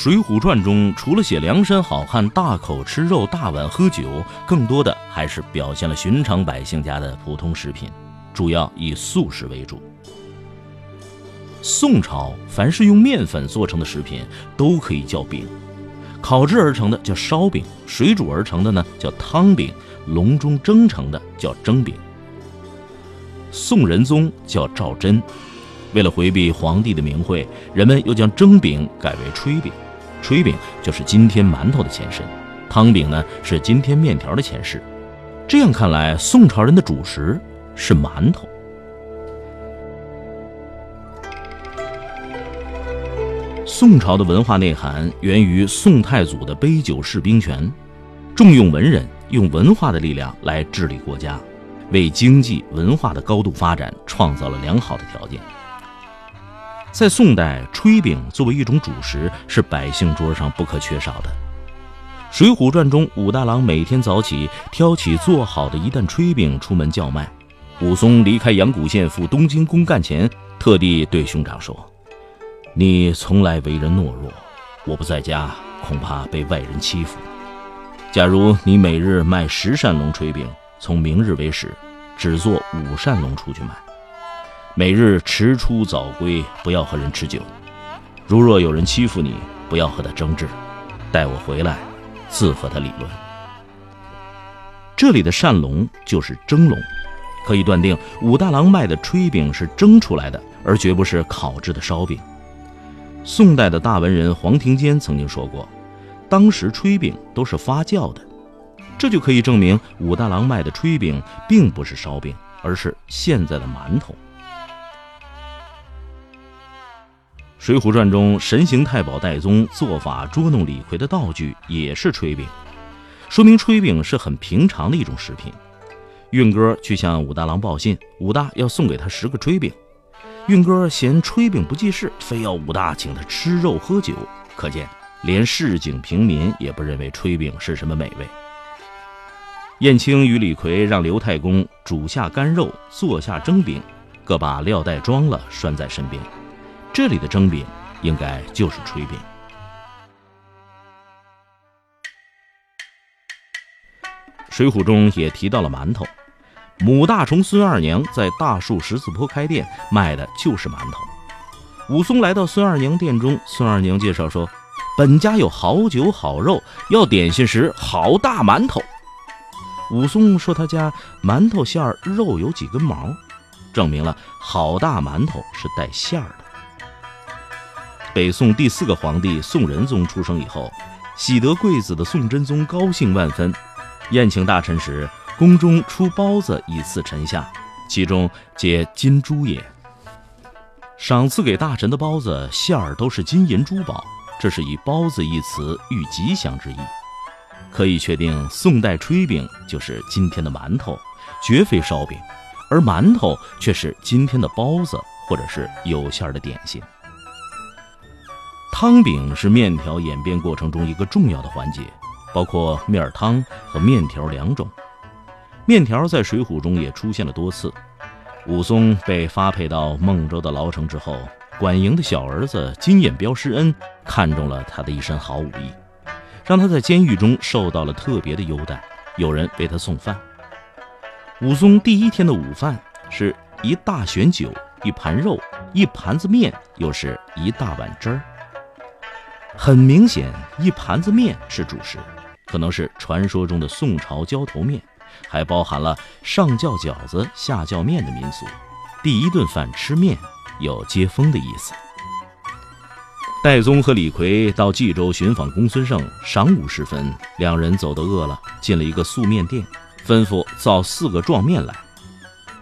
水浒传》中除了写梁山好汉大口吃肉、大碗喝酒，更多的还是表现了寻常百姓家的普通食品，主要以素食为主。宋朝凡是用面粉做成的食品都可以叫饼，烤制而成的叫烧饼，水煮而成的呢叫汤饼，笼中蒸成的叫蒸饼。宋仁宗叫赵祯，为了回避皇帝的名讳，人们又将蒸饼改为炊饼。炊饼就是今天馒头的前身，汤饼呢是今天面条的前世。这样看来，宋朝人的主食是馒头。宋朝的文化内涵源于宋太祖的杯酒释兵权，重用文人，用文化的力量来治理国家，为经济文化的高度发展创造了良好的条件。在宋代，炊饼作为一种主食，是百姓桌上不可缺少的。《水浒传》中，武大郎每天早起挑起做好的一担炊饼出门叫卖。武松离开阳谷县赴东京公干前，特地对兄长说：“你从来为人懦弱，我不在家，恐怕被外人欺负。假如你每日卖十扇龙炊饼，从明日为始，只做五扇龙出去卖。”每日迟出早归，不要和人吃酒。如若有人欺负你，不要和他争执，待我回来，自和他理论。这里的扇笼就是蒸笼，可以断定武大郎卖的炊饼是蒸出来的，而绝不是烤制的烧饼。宋代的大文人黄庭坚曾经说过，当时炊饼都是发酵的，这就可以证明武大郎卖的炊饼并不是烧饼，而是现在的馒头。《水浒传》中，神行太保戴宗做法捉弄李逵的道具也是炊饼，说明炊饼是很平常的一种食品。运哥去向武大郎报信，武大要送给他十个炊饼。运哥嫌炊饼不济事，非要武大请他吃肉喝酒。可见，连市井平民也不认为炊饼是什么美味。燕青与李逵让刘太公煮下干肉，做下蒸饼，各把料袋装了，拴在身边。这里的蒸饼应该就是炊饼。《水浒》中也提到了馒头，母大虫孙二娘在大树十字坡开店，卖的就是馒头。武松来到孙二娘店中，孙二娘介绍说：“本家有好酒好肉，要点心时好大馒头。”武松说他家馒头馅儿肉有几根毛，证明了好大馒头是带馅儿的。北宋第四个皇帝宋仁宗出生以后，喜得贵子的宋真宗高兴万分，宴请大臣时，宫中出包子以赐臣下，其中皆金珠也。赏赐给大臣的包子馅儿都是金银珠宝，这是以“包子”一词喻吉祥之意。可以确定，宋代炊饼就是今天的馒头，绝非烧饼，而馒头却是今天的包子，或者是有馅儿的点心。汤饼是面条演变过程中一个重要的环节，包括面汤和面条两种。面条在《水浒》中也出现了多次。武松被发配到孟州的牢城之后，管营的小儿子金眼彪施恩看中了他的一身好武艺，让他在监狱中受到了特别的优待，有人为他送饭。武松第一天的午饭是一大旋酒、一盘肉、一盘子面，又是一大碗汁儿。很明显，一盘子面是主食，可能是传说中的宋朝浇头面，还包含了上叫饺子下叫面的民俗。第一顿饭吃面，有接风的意思。戴宗和李逵到冀州寻访公孙胜，晌午时分，两人走得饿了，进了一个素面店，吩咐造四个壮面来。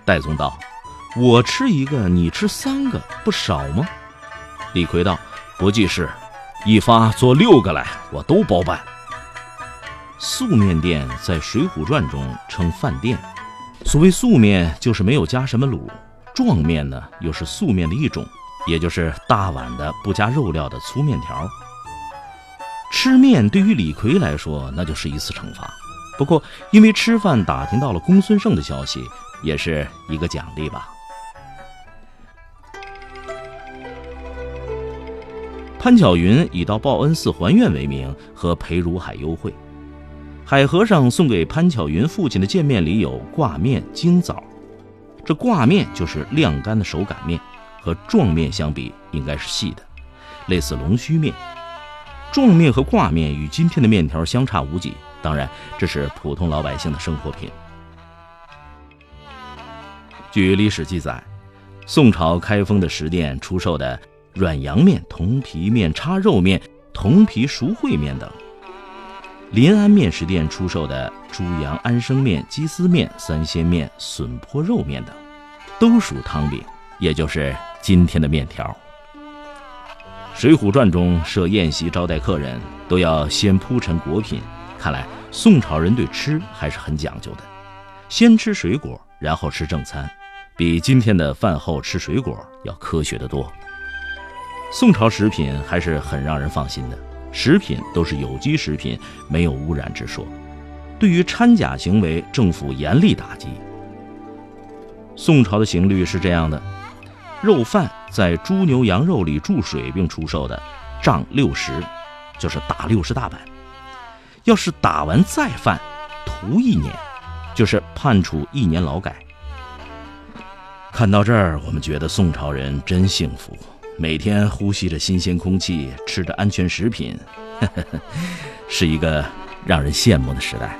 戴宗道：“我吃一个，你吃三个，不少吗？”李逵道：“不计事。”一发做六个来，我都包办。素面店在《水浒传》中称饭店。所谓素面，就是没有加什么卤；状面呢，又是素面的一种，也就是大碗的不加肉料的粗面条。吃面对于李逵来说，那就是一次惩罚。不过，因为吃饭打听到了公孙胜的消息，也是一个奖励吧。潘巧云以到报恩寺还愿为名，和裴如海幽会。海和尚送给潘巧云父亲的见面礼有挂面、京枣。这挂面就是晾干的手擀面，和状面相比，应该是细的，类似龙须面。状面和挂面与今天的面条相差无几，当然这是普通老百姓的生活品。据历史记载，宋朝开封的食店出售的。软阳面、铜皮面、叉肉面、铜皮熟烩面等；临安面食店出售的猪羊安生面、鸡丝面、三鲜面、笋坡肉面等，都属汤饼，也就是今天的面条。《水浒传》中设宴席招待客人，都要先铺陈果品，看来宋朝人对吃还是很讲究的，先吃水果，然后吃正餐，比今天的饭后吃水果要科学得多。宋朝食品还是很让人放心的，食品都是有机食品，没有污染之说。对于掺假行为，政府严厉打击。宋朝的刑律是这样的：肉贩在猪牛羊肉里注水并出售的，杖六十，就是打六十大板；要是打完再贩，徒一年，就是判处一年劳改。看到这儿，我们觉得宋朝人真幸福。每天呼吸着新鲜空气，吃着安全食品，是一个让人羡慕的时代。